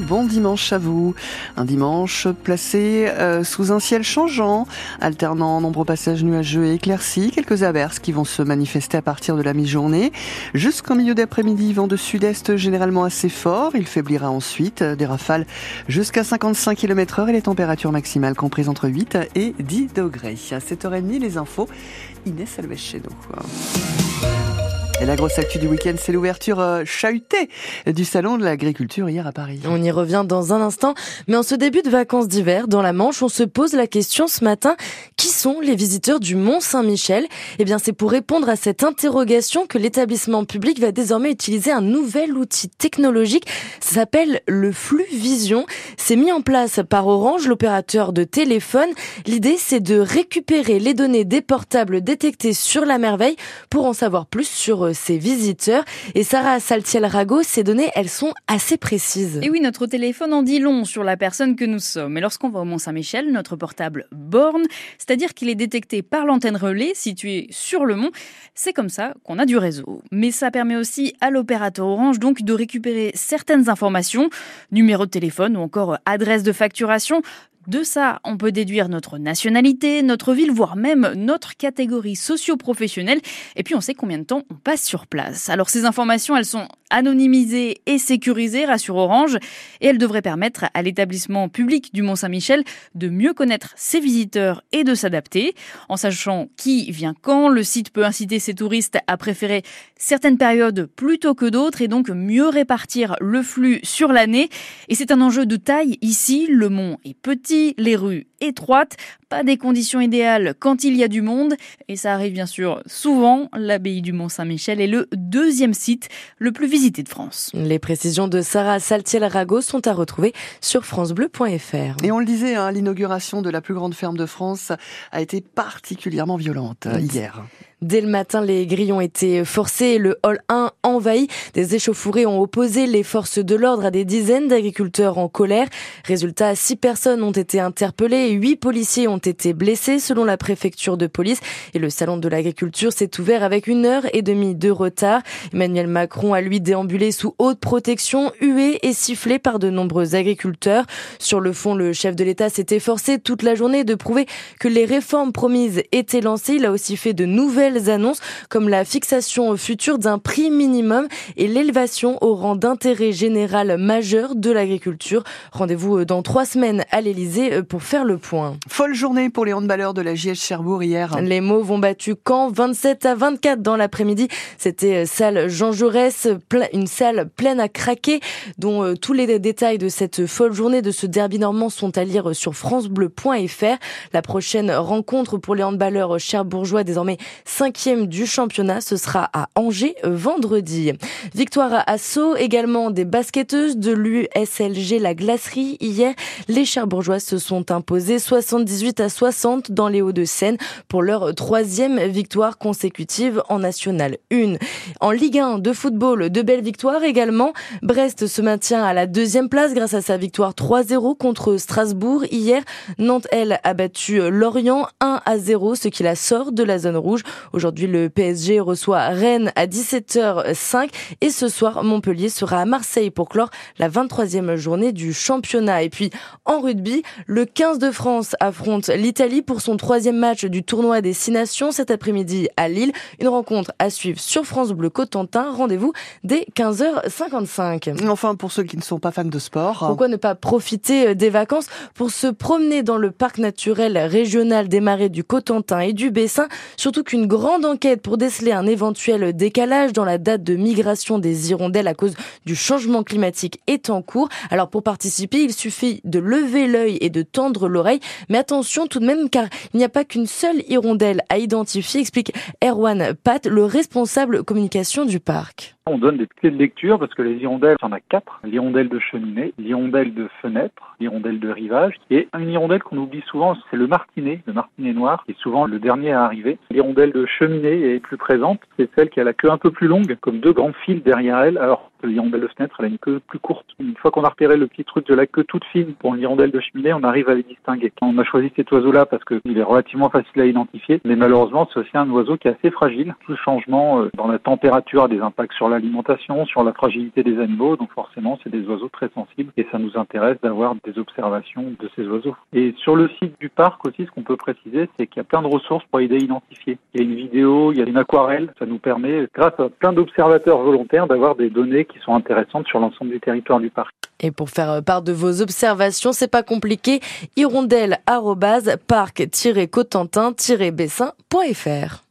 bon dimanche à vous. Un dimanche placé euh, sous un ciel changeant, alternant nombreux passages nuageux et éclaircis, quelques averses qui vont se manifester à partir de la mi-journée. Jusqu'en milieu d'après-midi, vent de sud-est généralement assez fort. Il faiblira ensuite, des rafales jusqu'à 55 km heure et les températures maximales comprises entre 8 et 10 degrés. À 7h30, les infos, Inès Alves chez. Et la grosse actu du week-end, c'est l'ouverture euh, chahutée du salon de l'agriculture hier à Paris. On y revient dans un instant, mais en ce début de vacances d'hiver, dans la Manche, on se pose la question ce matin qui sont les visiteurs du Mont Saint-Michel Eh bien, c'est pour répondre à cette interrogation que l'établissement public va désormais utiliser un nouvel outil technologique. Ça s'appelle le flux vision. C'est mis en place par Orange, l'opérateur de téléphone. L'idée, c'est de récupérer les données des portables détectés sur la merveille pour en savoir plus sur ses visiteurs. Et Sarah Saltiel-Rago, ces données, elles sont assez précises. Et oui, notre téléphone en dit long sur la personne que nous sommes. Et lorsqu'on va au Mont-Saint-Michel, notre portable borne, c'est-à-dire qu'il est détecté par l'antenne relais située sur le mont. C'est comme ça qu'on a du réseau. Mais ça permet aussi à l'opérateur Orange donc de récupérer certaines informations, numéro de téléphone ou encore adresse de facturation, de ça, on peut déduire notre nationalité, notre ville, voire même notre catégorie socio-professionnelle. Et puis on sait combien de temps on passe sur place. Alors ces informations, elles sont anonymisées et sécurisées, rassure Orange, et elles devraient permettre à l'établissement public du Mont-Saint-Michel de mieux connaître ses visiteurs et de s'adapter. En sachant qui vient quand, le site peut inciter ses touristes à préférer certaines périodes plutôt que d'autres et donc mieux répartir le flux sur l'année. Et c'est un enjeu de taille ici. Le mont est petit les rues étroites, pas des conditions idéales quand il y a du monde, et ça arrive bien sûr souvent. L'abbaye du Mont-Saint-Michel est le deuxième site le plus visité de France. Les précisions de Sarah Saltiel-Rago sont à retrouver sur francebleu.fr. Et on le disait, hein, l'inauguration de la plus grande ferme de France a été particulièrement violente euh, hier. Dès le matin, les grilles ont été forcés, le hall 1 envahi. Des échauffourées ont opposé les forces de l'ordre à des dizaines d'agriculteurs en colère. Résultat, six personnes ont été interpellées et huit policiers ont été blessés selon la préfecture de police. Et le salon de l'agriculture s'est ouvert avec une heure et demie de retard. Emmanuel Macron a lui déambulé sous haute protection, hué et sifflé par de nombreux agriculteurs. Sur le fond, le chef de l'État s'est efforcé toute la journée de prouver que les réformes promises étaient lancées. Il a aussi fait de nouvelles annonces comme la fixation future d'un prix minimum et l'élévation au rang d'intérêt général majeur de l'agriculture. Rendez-vous euh, dans trois semaines à l'Elysée euh, pour faire le point. Folle journée pour les handballeurs de la JS Cherbourg hier. Les mots vont battu Caen 27 à 24 dans l'après-midi. C'était euh, salle Jean Jaurès, une salle pleine à craquer dont tous les détails de cette folle journée de ce derby normand sont à lire sur francebleu.fr. La prochaine rencontre pour les handballeurs cherbourgeois désormais cinquième du championnat. Ce sera à Angers vendredi. Victoire à Sceaux, également des basketteuses de l'USLG La Glacerie. Hier, les Cherbourgeoises se sont imposées 78 à 60 dans les Hauts-de-Seine pour leur troisième victoire consécutive en National 1. En Ligue 1 de football, de belles victoires également. Brest se maintient à la deuxième place grâce à sa victoire 3-0 contre Strasbourg. Hier, Nantes, elle, a battu Lorient 1 à 0, ce qui la sort de la zone rouge. Aujourd'hui, le PSG reçoit Rennes à 17h05 et ce soir, Montpellier sera à Marseille pour clore la 23e journée du championnat. Et puis, en rugby, le 15 de France affronte l'Italie pour son troisième match du tournoi des Six Nations cet après-midi à Lille. Une rencontre à suivre sur France Bleu Cotentin. Rendez-vous dès 15h55. Enfin, pour ceux qui ne sont pas fans de sport. Pourquoi ne pas profiter euh, des vacances pour se promener dans le parc naturel régional des marais du Cotentin et du Bessin, surtout qu'une grande enquête pour déceler un éventuel décalage dans la date de migration des hirondelles à cause du changement climatique est en cours. Alors pour participer, il suffit de lever l'œil et de tendre l'oreille. Mais attention tout de même car il n'y a pas qu'une seule hirondelle à identifier, explique Erwan Pat, le responsable communication du parc. On donne des clés de lecture parce que les hirondelles, il y en a quatre. L'hirondelle de cheminée, l'hirondelle de fenêtre, l'hirondelle de rivage et une hirondelle qu'on oublie souvent, c'est le martinet, le martinet noir, qui est souvent le dernier à arriver. L'hirondelle de cheminée est plus présente, c'est celle qui a la queue un peu plus longue, comme deux grands fils derrière elle, alors de fenêtre, elle a une queue plus courte. Une fois qu'on a repéré le petit truc de la queue toute fine pour l'hirondelle de cheminée, on arrive à les distinguer. On a choisi cet oiseau-là parce qu'il est relativement facile à identifier, mais malheureusement, c'est aussi un oiseau qui est assez fragile. Tout changement euh, dans la température a des impacts sur l'alimentation, sur la fragilité des animaux. Donc forcément, c'est des oiseaux très sensibles et ça nous intéresse d'avoir des observations de ces oiseaux. Et sur le site du parc aussi, ce qu'on peut préciser, c'est qu'il y a plein de ressources pour aider à identifier. Il y a une vidéo, il y a une aquarelle. Ça nous permet, grâce à plein d'observateurs volontaires, d'avoir des données qui sont intéressantes sur l'ensemble du territoire du Et pour faire part de vos observations, c'est pas compliqué, hirondelle parc-cotentin-bessin.fr.